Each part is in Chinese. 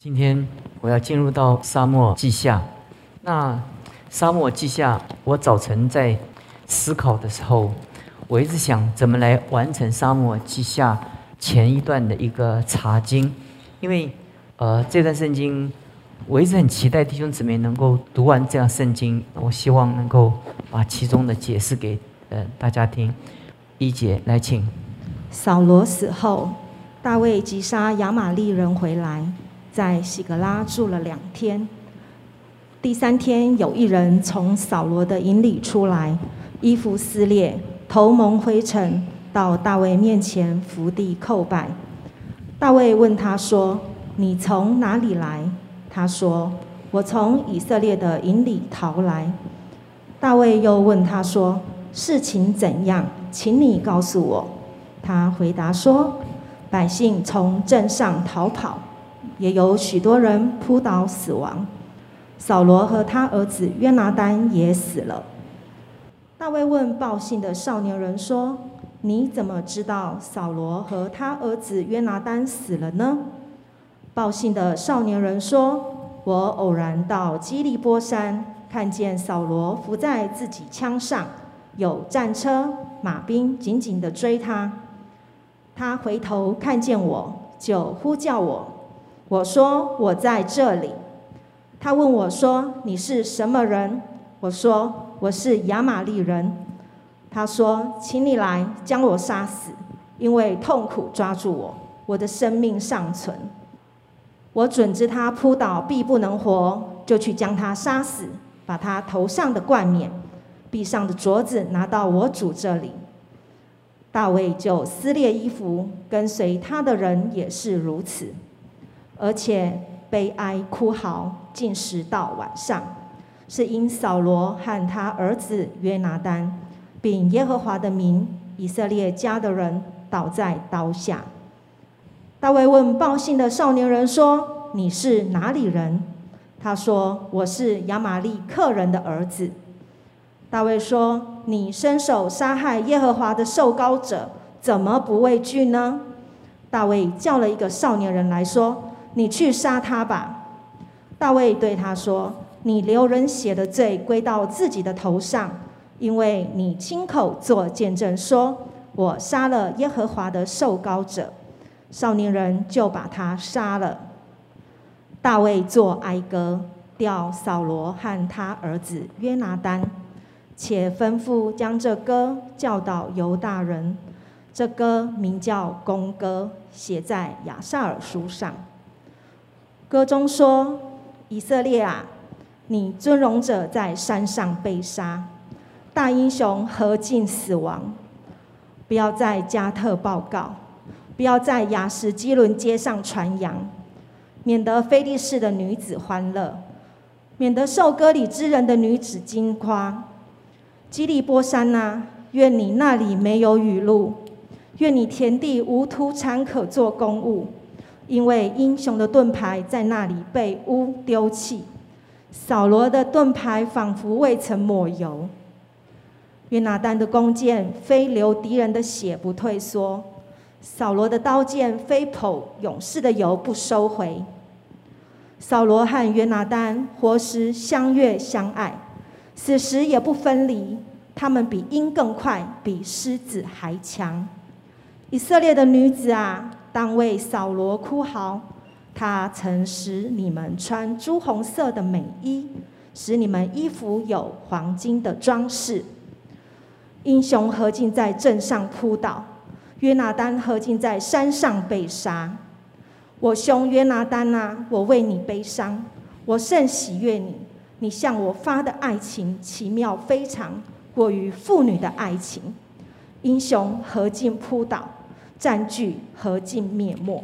今天我要进入到沙漠记下。那沙漠记下，我早晨在思考的时候，我一直想怎么来完成沙漠记下前一段的一个查经，因为呃这段圣经我一直很期待弟兄姊妹能够读完这样圣经，我希望能够把其中的解释给呃大家听。一节来请。扫罗死后，大卫击杀亚玛利人回来。在喜格拉住了两天，第三天有一人从扫罗的营里出来，衣服撕裂，头蒙灰尘，到大卫面前伏地叩拜。大卫问他说：“你从哪里来？”他说：“我从以色列的营里逃来。”大卫又问他说：“事情怎样？请你告诉我。”他回答说：“百姓从镇上逃跑。”也有许多人扑倒死亡，扫罗和他儿子约拿丹也死了。大卫问报信的少年人说：“你怎么知道扫罗和他儿子约拿丹死了呢？”报信的少年人说：“我偶然到基利波山，看见扫罗伏在自己枪上，有战车、马兵紧紧地追他。他回头看见我，就呼叫我。”我说我在这里。他问我说：“你是什么人？”我说：“我是亚玛利人。”他说：“请你来将我杀死，因为痛苦抓住我，我的生命尚存。”我准知他扑倒必不能活，就去将他杀死，把他头上的冠冕、臂上的镯子拿到我主这里。大卫就撕裂衣服，跟随他的人也是如此。而且悲哀哭嚎，进食到晚上，是因扫罗和他儿子约拿丹，并耶和华的名以色列家的人倒在刀下。大卫问报信的少年人说：“你是哪里人？”他说：“我是亚玛利克人的儿子。”大卫说：“你伸手杀害耶和华的受膏者，怎么不畏惧呢？”大卫叫了一个少年人来说。你去杀他吧，大卫对他说：“你流人血的罪归到自己的头上，因为你亲口做见证说，我杀了耶和华的受膏者。”少年人就把他杀了。大卫作哀歌，调扫罗和他儿子约拿丹，且吩咐将这歌教导犹大人。这歌名叫《公歌》，写在亚萨尔书上。歌中说：“以色列啊，你尊荣者在山上被杀，大英雄何尽死亡？不要在加特报告，不要在雅什基伦街上传扬，免得非利士的女子欢乐，免得受割礼之人的女子惊夸。基利波山呐，愿你那里没有雨露，愿你田地无土产可做公物。”因为英雄的盾牌在那里被污丢弃，扫罗的盾牌仿佛未曾抹油。约拿丹的弓箭非流敌人的血不退缩，扫罗的刀剑非剖勇士的油不收回。扫罗和约拿丹活时相悦相爱，死时也不分离。他们比鹰更快，比狮子还强。以色列的女子啊！当为扫罗哭嚎，他曾使你们穿朱红色的美衣，使你们衣服有黄金的装饰。英雄何进在镇上扑倒，约拿丹何进在山上被杀。我兄约拿丹啊，我为你悲伤，我甚喜悦你。你向我发的爱情奇妙非常，过于妇女的爱情。英雄何进扑倒。占据和尽灭没，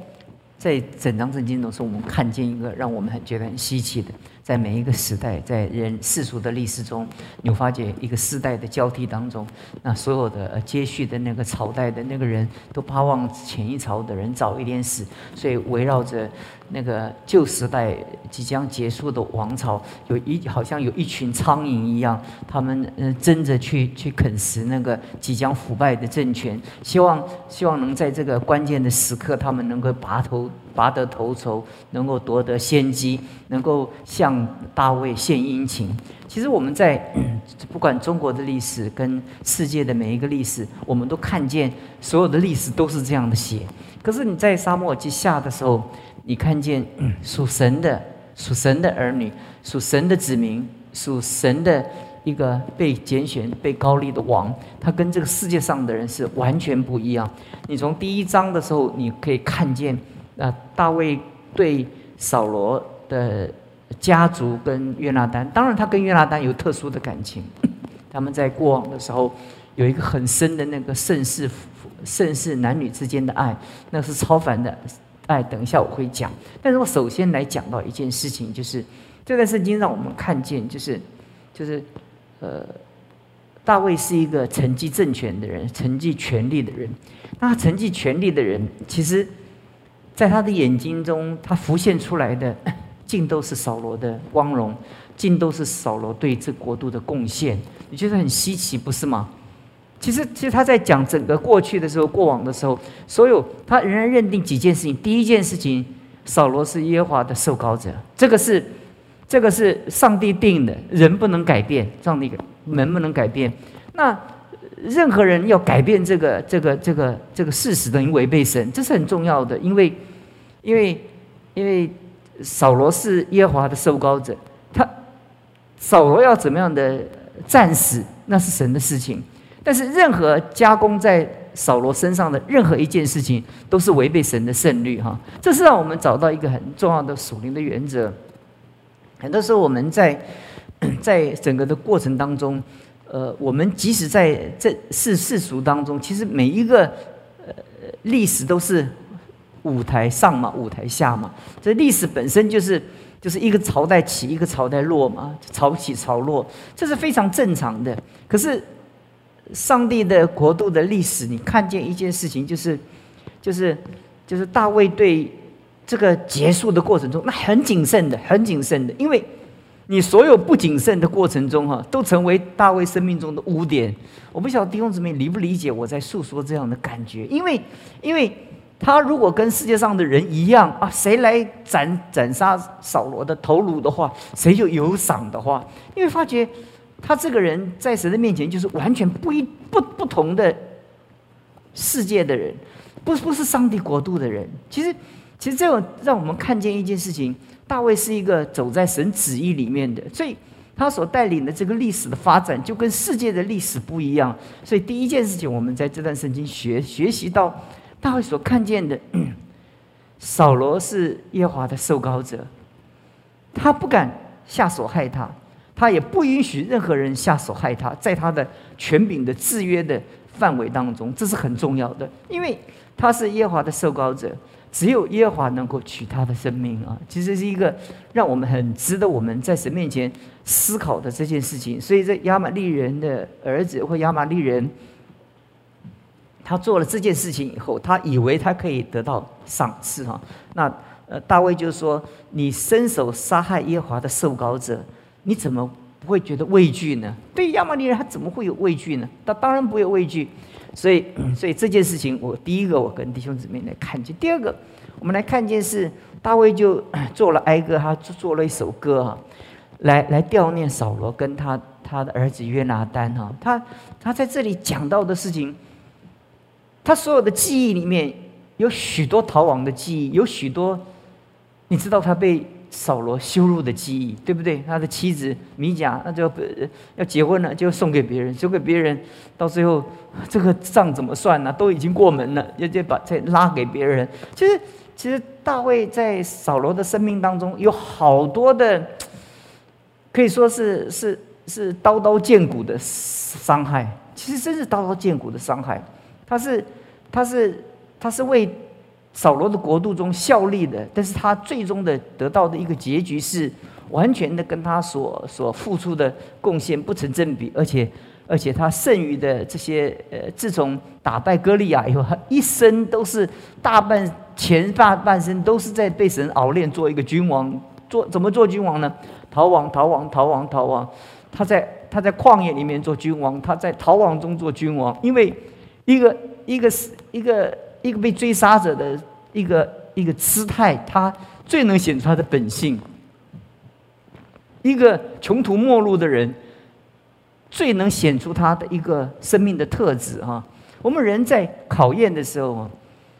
在整张圣经中，是我们看见一个让我们很觉得很稀奇的。在每一个时代，在人世俗的历史中，你发觉一个世代的交替当中，那所有的接续的那个朝代的那个人都盼望前一朝的人早一点死，所以围绕着那个旧时代即将结束的王朝，有一好像有一群苍蝇一样，他们嗯争着去去啃食那个即将腐败的政权，希望希望能在这个关键的时刻，他们能够拔头拔得头筹，能够夺得先机，能够向大卫献殷勤。其实我们在 不管中国的历史跟世界的每一个历史，我们都看见所有的历史都是这样的写。可是你在沙漠之下的时候，你看见 属神的、属神的儿女、属神的子民、属神的。一个被拣选、被高立的王，他跟这个世界上的人是完全不一样。你从第一章的时候，你可以看见，那，大卫对扫罗的家族跟约拿丹，当然他跟约拿丹有特殊的感情，他们在过往的时候有一个很深的那个盛世、盛世男女之间的爱，那是超凡的爱。等一下我会讲，但是我首先来讲到一件事情，就是这段圣经让我们看见，就是就是。呃，大卫是一个承继政权的人，承继权力的人。那承继权力的人，其实，在他的眼睛中，他浮现出来的，尽都是扫罗的光荣，尽都是扫罗对这国度的贡献。你觉得很稀奇，不是吗？其实，其实他在讲整个过去的时候，过往的时候，所有他仍然认定几件事情。第一件事情，扫罗是耶和华的受膏者，这个是。这个是上帝定的，人不能改变，上帝能不能改变？那任何人要改变这个、这个、这个、这个事实，等于违背神，这是很重要的。因为，因为，因为扫罗是耶和华的受膏者，他扫罗要怎么样的战死，那是神的事情。但是，任何加工在扫罗身上的任何一件事情，都是违背神的胜率。哈，这是让我们找到一个很重要的属灵的原则。很多时候，我们在在整个的过程当中，呃，我们即使在这世世俗当中，其实每一个呃历史都是舞台上嘛，舞台下嘛。这历史本身就是就是一个朝代起，一个朝代落嘛，潮起潮落，这是非常正常的。可是上帝的国度的历史，你看见一件事情，就是就是就是大卫对。这个结束的过程中，那很谨慎的，很谨慎的，因为你所有不谨慎的过程中，哈，都成为大卫生命中的污点。我不晓得弟兄姊妹理不理解我在诉说这样的感觉，因为，因为他如果跟世界上的人一样啊，谁来斩斩杀扫罗的头颅的话，谁就有赏的话，因为发觉他这个人在神的面前就是完全不一不不同的世界的人，不不是上帝国度的人，其实。其实这种让我们看见一件事情：大卫是一个走在神旨意里面的，所以他所带领的这个历史的发展就跟世界的历史不一样。所以第一件事情，我们在这段圣经学学习到大卫所看见的，扫罗是耶华的受膏者，他不敢下手害他，他也不允许任何人下手害他，在他的权柄的制约的范围当中，这是很重要的，因为他是耶华的受膏者。只有耶和华能够取他的生命啊！其实是一个让我们很值得我们在神面前思考的这件事情。所以，这亚玛利人的儿子或亚玛利人，他做了这件事情以后，他以为他可以得到赏赐哈。那呃，大卫就说：“你伸手杀害耶和华的受膏者，你怎么不会觉得畏惧呢？”对亚玛利人，他怎么会有畏惧呢？他当然不会有畏惧。所以，所以这件事情，我第一个我跟弟兄姊妹来看见。第二个，我们来看见是大卫就 做了哀歌，他做了一首歌哈，来来悼念扫罗跟他他的儿子约拿丹哈。他他在这里讲到的事情，他所有的记忆里面有许多逃亡的记忆，有许多你知道他被。扫罗羞辱的记忆，对不对？他的妻子米甲，那就要结婚了，就送给别人，送给别人，到最后这个账怎么算呢？都已经过门了，要就把再拉给别人。其实，其实大卫在扫罗的生命当中有好多的，可以说是是是刀刀见骨的伤害。其实真是刀刀见骨的伤害。他是他是他是为。扫罗的国度中效力的，但是他最终的得到的一个结局是完全的跟他所所付出的贡献不成正比，而且而且他剩余的这些呃，自从打败歌利亚以后，他一生都是大半前大半生都是在被神熬练做一个君王，做怎么做君王呢？逃亡逃亡逃亡逃亡，他在他在旷野里面做君王，他在逃亡中做君王，因为一个一个是一个。一个被追杀者的一个一个姿态，他最能显出他的本性。一个穷途末路的人，最能显出他的一个生命的特质哈。我们人在考验的时候，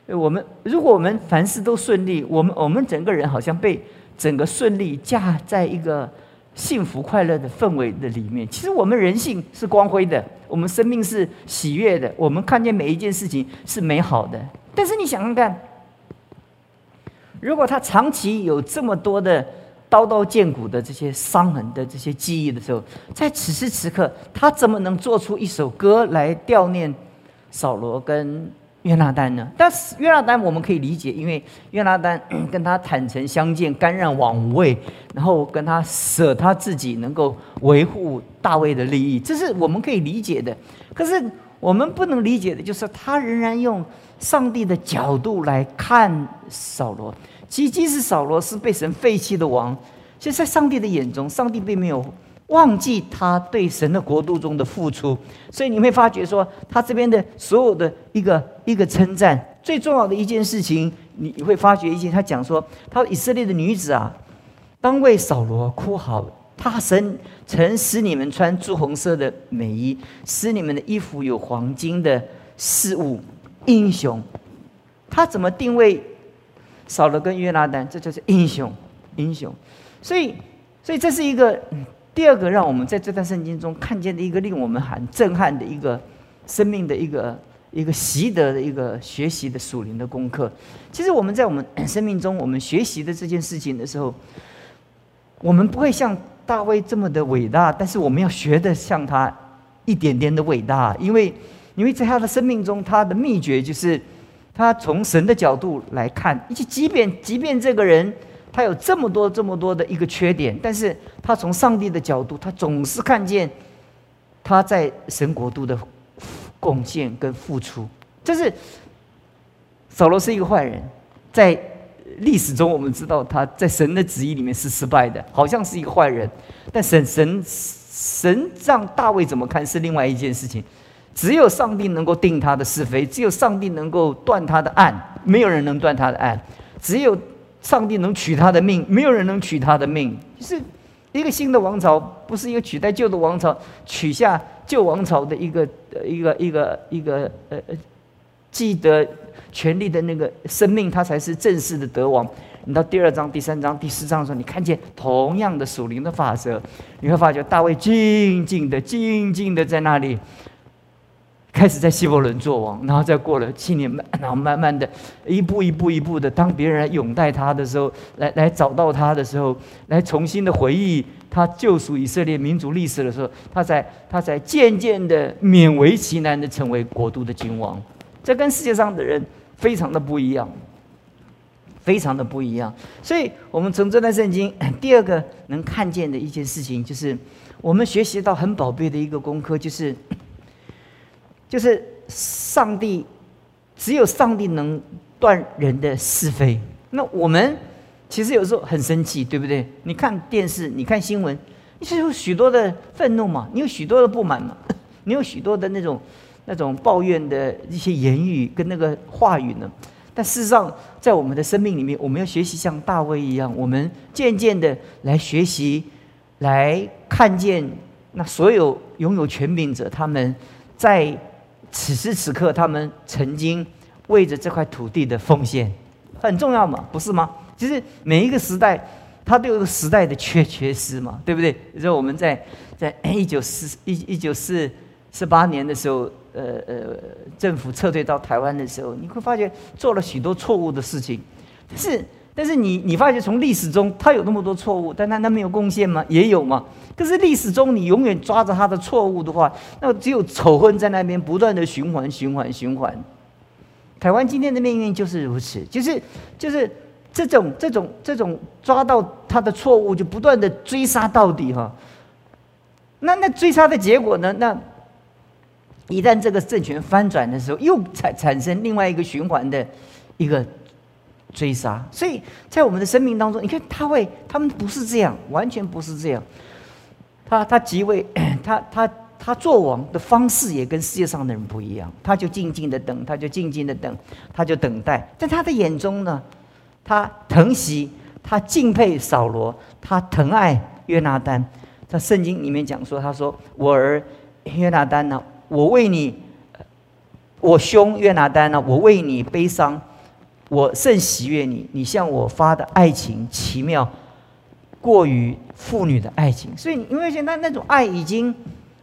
我们如果我们凡事都顺利，我们我们整个人好像被整个顺利架在一个。幸福快乐的氛围的里面，其实我们人性是光辉的，我们生命是喜悦的，我们看见每一件事情是美好的。但是你想想看，如果他长期有这么多的刀刀见骨的这些伤痕的这些记忆的时候，在此时此刻，他怎么能做出一首歌来悼念扫罗跟？约拿丹呢？但是约拿丹我们可以理解，因为约拿丹 跟他坦诚相见，甘愿王位，然后跟他舍他自己，能够维护大卫的利益，这是我们可以理解的。可是我们不能理解的就是，他仍然用上帝的角度来看扫罗。其实，即使扫罗是被神废弃的王，其实，在上帝的眼中，上帝并没有。忘记他对神的国度中的付出，所以你会发觉说，他这边的所有的一个一个称赞，最重要的一件事情，你会发觉一件，他讲说，他以色列的女子啊，当为扫罗哭嚎，他神曾使你们穿朱红色的美衣，使你们的衣服有黄金的饰物，英雄，他怎么定位扫罗跟约拿丹？这就是英雄，英雄，所以，所以这是一个。第二个，让我们在这段圣经中看见的一个令我们很震撼的一个生命的一个一个习得的一个学习的属灵的功课。其实我们在我们生命中，我们学习的这件事情的时候，我们不会像大卫这么的伟大，但是我们要学的像他一点点的伟大，因为因为在他的生命中，他的秘诀就是他从神的角度来看，以及即便即便这个人。他有这么多、这么多的一个缺点，但是他从上帝的角度，他总是看见他在神国度的贡献跟付出。就是扫罗是一个坏人，在历史中我们知道他在神的旨意里面是失败的，好像是一个坏人。但神神神让大卫怎么看是另外一件事情。只有上帝能够定他的是非，只有上帝能够断他的案，没有人能断他的案，只有。上帝能取他的命，没有人能取他的命。就是一个新的王朝，不是一个取代旧的王朝，取下旧王朝的一个一个一个一个呃呃，记得权力的那个生命，他才是正式的得王。你到第二章、第三章、第四章的时候，你看见同样的属灵的法则，你会发觉大卫静静的、静静的在那里。开始在希伯伦做王，然后再过了七年，然后慢慢的，一步一步一步的，当别人来拥戴他的时候，来来找到他的时候，来重新的回忆他救赎以色列民族历史的时候，他才他才渐渐的勉为其难的成为国度的君王。这跟世界上的人非常的不一样，非常的不一样。所以，我们从这段圣经第二个能看见的一件事情，就是我们学习到很宝贝的一个功课，就是。就是上帝，只有上帝能断人的是非。那我们其实有时候很生气，对不对？你看电视，你看新闻，你是有许多的愤怒嘛？你有许多的不满嘛？你有许多的那种那种抱怨的一些言语跟那个话语呢？但事实上，在我们的生命里面，我们要学习像大卫一样，我们渐渐的来学习，来看见那所有拥有权柄者他们在。此时此刻，他们曾经为着这块土地的奉献很重要嘛？不是吗？其实每一个时代，它都有个时代的缺缺失嘛，对不对？你说我们在在一九四一一九四四八年的时候，呃呃，政府撤退到台湾的时候，你会发觉做了许多错误的事情，但是。但是你你发觉从历史中他有那么多错误，但他他没有贡献吗？也有嘛。可是历史中你永远抓着他的错误的话，那只有仇恨在那边不断的循环循环循环。台湾今天的命运就是如此，就是就是这种这种这种抓到他的错误就不断的追杀到底哈。那那追杀的结果呢？那一旦这个政权翻转的时候，又产产生另外一个循环的一个。追杀，所以在我们的生命当中，你看他会，他们不是这样，完全不是这样。他他即位，他他他做王的方式也跟世界上的人不一样。他就静静的等，他就静静的等，他就等待。在他的眼中呢，他疼惜，他敬佩扫罗，他疼爱约拿丹。在圣经里面讲说，他说：“我儿约拿丹呢，我为你，我兄约拿丹呢，我为你悲伤，我甚喜悦你，你向我发的爱情奇妙，过于父女的爱情。所以你会现那那种爱已经。”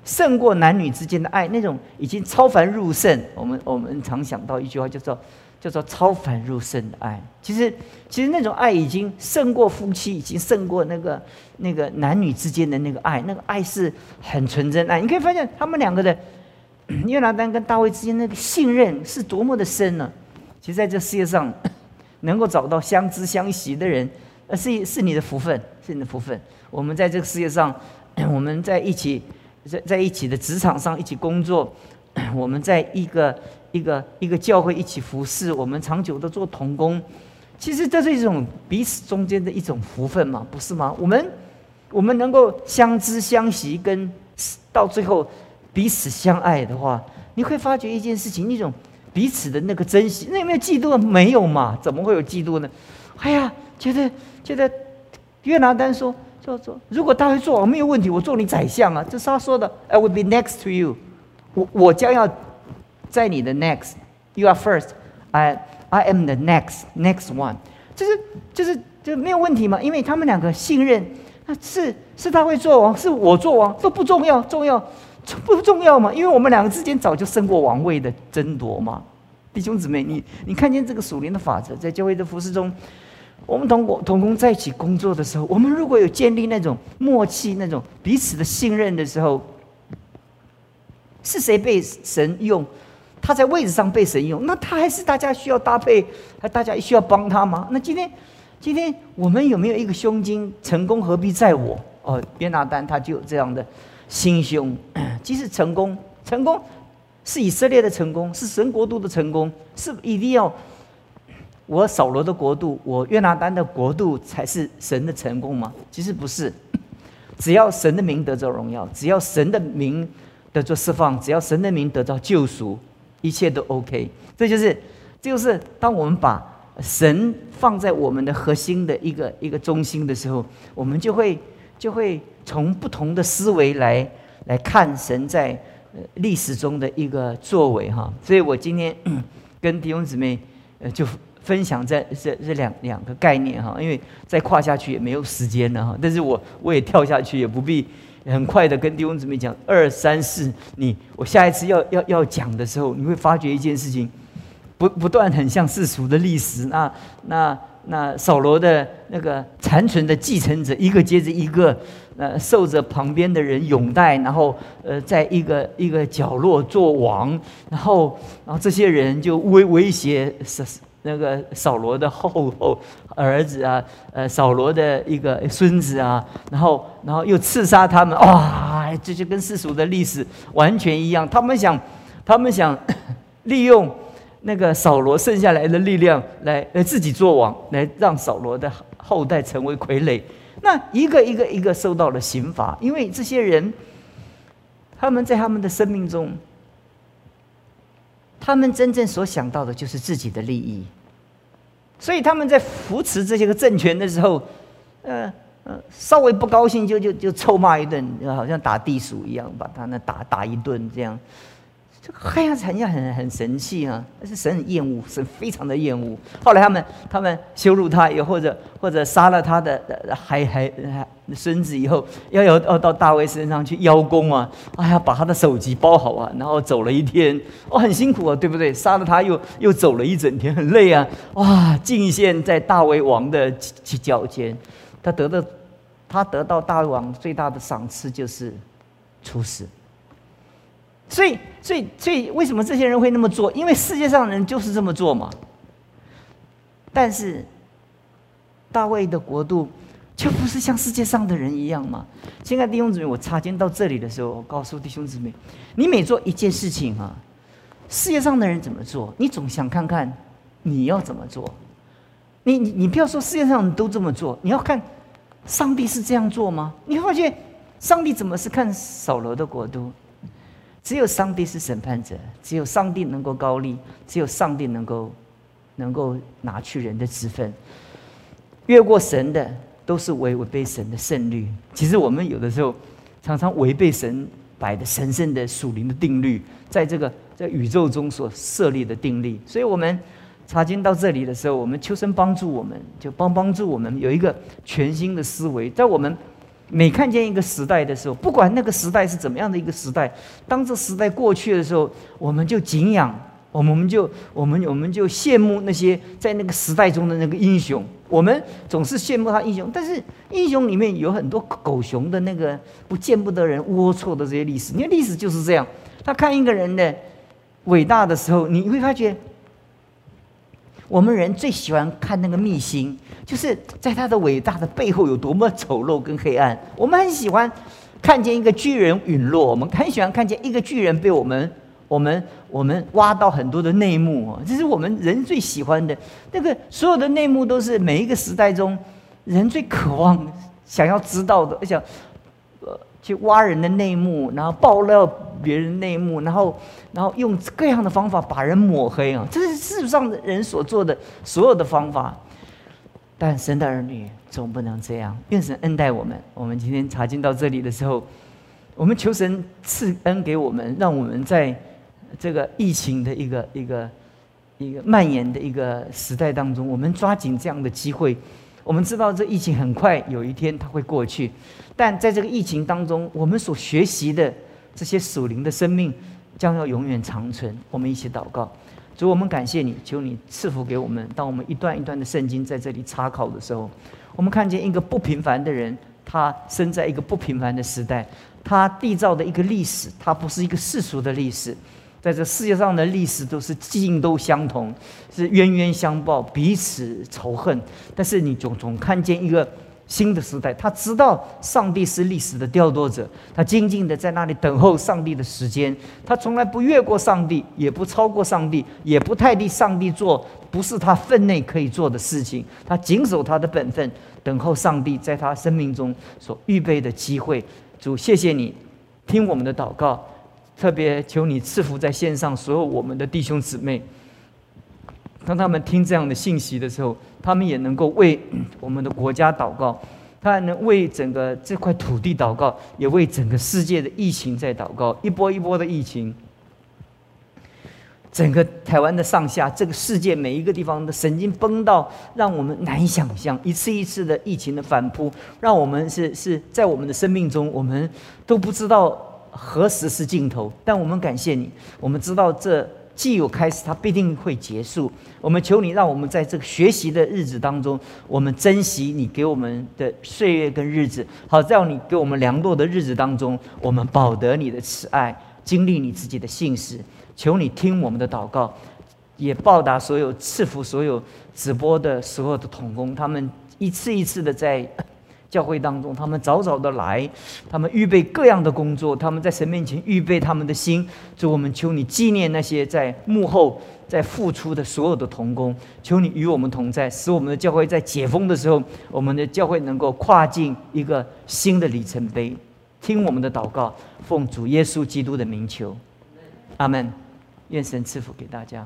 胜过男女之间的爱，那种已经超凡入圣。我们我们常想到一句话，叫做叫做超凡入圣的爱。其实其实那种爱已经胜过夫妻，已经胜过那个那个男女之间的那个爱。那个爱是很纯真爱。你可以发现他们两个的约拿丹跟大卫之间那个信任是多么的深呢？其实在这世界上，能够找到相知相惜的人，呃，是是你的福分，是你的福分。我们在这个世界上，我们在一起。在在一起的职场上一起工作，我们在一个一个一个教会一起服侍，我们长久的做童工，其实这是一种彼此中间的一种福分嘛，不是吗？我们我们能够相知相惜，跟到最后彼此相爱的话，你会发觉一件事情，那种彼此的那个珍惜，那有没有嫉妒？没有嘛？怎么会有嫉妒呢？哎呀，觉得觉得约拿丹说。做做，如果大卫做王没有问题，我做你宰相啊，这是他说的。I will be next to you，我我将要在你的 next，you are first，I I am the next next one，就是就是就没有问题嘛，因为他们两个信任，那是是他会做王，是我做王都不重要，重要这不重要嘛？因为我们两个之间早就胜过王位的争夺嘛，弟兄姊妹，你你看见这个属灵的法则，在教会的服饰中。我们同工同工在一起工作的时候，我们如果有建立那种默契、那种彼此的信任的时候，是谁被神用？他在位置上被神用，那他还是大家需要搭配，还大家需要帮他吗？那今天，今天我们有没有一个胸襟？成功何必在我？哦，约拿丹他就有这样的心胸。即使成功，成功是以色列的成功，是神国度的成功，是一定要。我扫罗的国度，我约拿丹的国度才是神的成功吗？其实不是，只要神的名得着荣耀，只要神的名得着释放，只要神的名得到救赎，一切都 OK。这就是，这就是当我们把神放在我们的核心的一个一个中心的时候，我们就会就会从不同的思维来来看神在历史中的一个作为哈。所以我今天跟弟兄姊妹呃就。分享这这这两两个概念哈，因为再跨下去也没有时间了哈。但是我我也跳下去，也不必很快的跟弟兄姊妹讲二三四。你我下一次要要要讲的时候，你会发觉一件事情，不不断很像世俗的历史。那那那扫罗的那个残存的继承者，一个接着一个，呃，受着旁边的人拥戴，然后呃，在一个一个角落做王，然后然后这些人就威威胁是。那个扫罗的后后儿子啊，呃，扫罗的一个孙子啊，然后然后又刺杀他们，哇，这就跟世俗的历史完全一样。他们想，他们想利用那个扫罗剩下来的力量来来自己做王，来让扫罗的后代成为傀儡。那一个一个一个受到了刑罚，因为这些人他们在他们的生命中。他们真正所想到的就是自己的利益，所以他们在扶持这些个政权的时候，呃呃，稍微不高兴就就就臭骂一顿，好像打地鼠一样，把他那打打一顿这样。这个黑暗产业很很神气啊，但是神很厌恶，神非常的厌恶。后来他们他们羞辱他，又或者或者杀了他的孩孩孙子以后，要要要到大卫身上去邀功啊！哎呀，把他的首级包好啊，然后走了一天，哦，很辛苦啊，对不对？杀了他又又走了一整天，很累啊！哇，进献在大卫王的脚尖，他得到他得到大卫王最大的赏赐就是处死。所以，所以，所以，为什么这些人会那么做？因为世界上的人就是这么做嘛。但是，大卫的国度就不是像世界上的人一样嘛。亲爱的弟兄姊妹，我插进到这里的时候，我告诉弟兄姊妹：你每做一件事情啊，世界上的人怎么做，你总想看看你要怎么做。你你你不要说世界上都这么做，你要看上帝是这样做吗？你会发现上帝怎么是看扫罗的国度？只有上帝是审判者，只有上帝能够高立，只有上帝能够能够拿去人的职分。越过神的都是违违背神的胜率。其实我们有的时候常常违背神摆的神圣的属灵的定律，在这个在宇宙中所设立的定律。所以，我们查经到这里的时候，我们求神帮助我们，就帮帮助我们有一个全新的思维，在我们。每看见一个时代的时候，不管那个时代是怎么样的一个时代，当这时代过去的时候，我们就敬仰，我们就我们我们就羡慕那些在那个时代中的那个英雄。我们总是羡慕他英雄，但是英雄里面有很多狗熊的那个不见不得人、龌龊的这些历史。你看历史就是这样，他看一个人的伟大的时候，你会发觉。我们人最喜欢看那个秘辛，就是在他的伟大的背后有多么丑陋跟黑暗。我们很喜欢看见一个巨人陨落，我们很喜欢看见一个巨人被我们、我们、我们挖到很多的内幕啊！这是我们人最喜欢的那个所有的内幕，都是每一个时代中人最渴望、想要知道的，而且。呃去挖人的内幕，然后爆料别人内幕，然后，然后用各样的方法把人抹黑啊！这是世上的人所做的所有的方法。但神的儿女总不能这样，愿神恩待我们。我们今天查经到这里的时候，我们求神赐恩给我们，让我们在这个疫情的一个一个一个蔓延的一个时代当中，我们抓紧这样的机会。我们知道这疫情很快有一天它会过去，但在这个疫情当中，我们所学习的这些属灵的生命将要永远长存。我们一起祷告，主，我们感谢你，求你赐福给我们。当我们一段一段的圣经在这里查考的时候，我们看见一个不平凡的人，他生在一个不平凡的时代，他缔造的一个历史，它不是一个世俗的历史。在这世界上的历史都是尽都相同，是冤冤相报，彼此仇恨。但是你总总看见一个新的时代，他知道上帝是历史的调度者，他静静的在那里等候上帝的时间。他从来不越过上帝，也不超过上帝，也不太替上帝做不是他分内可以做的事情。他谨守他的本分，等候上帝在他生命中所预备的机会。主，谢谢你听我们的祷告。特别求你赐福在线上所有我们的弟兄姊妹，当他们听这样的信息的时候，他们也能够为我们的国家祷告，他还能为整个这块土地祷告，也为整个世界的疫情在祷告。一波一波的疫情，整个台湾的上下，这个世界每一个地方的神经崩到让我们难以想象，一次一次的疫情的反扑，让我们是 是在我们的生命中，我们都不知道。何时是尽头？但我们感谢你，我们知道这既有开始，它必定会结束。我们求你，让我们在这个学习的日子当中，我们珍惜你给我们的岁月跟日子。好，在你给我们良多的日子当中，我们保得你的慈爱，经历你自己的信实。求你听我们的祷告，也报答所有赐福所有直播的所有的童工，他们一次一次的在。教会当中，他们早早的来，他们预备各样的工作，他们在神面前预备他们的心。主，我们求你纪念那些在幕后在付出的所有的童工，求你与我们同在，使我们的教会在解封的时候，我们的教会能够跨进一个新的里程碑。听我们的祷告，奉主耶稣基督的名求，阿门。愿神赐福给大家。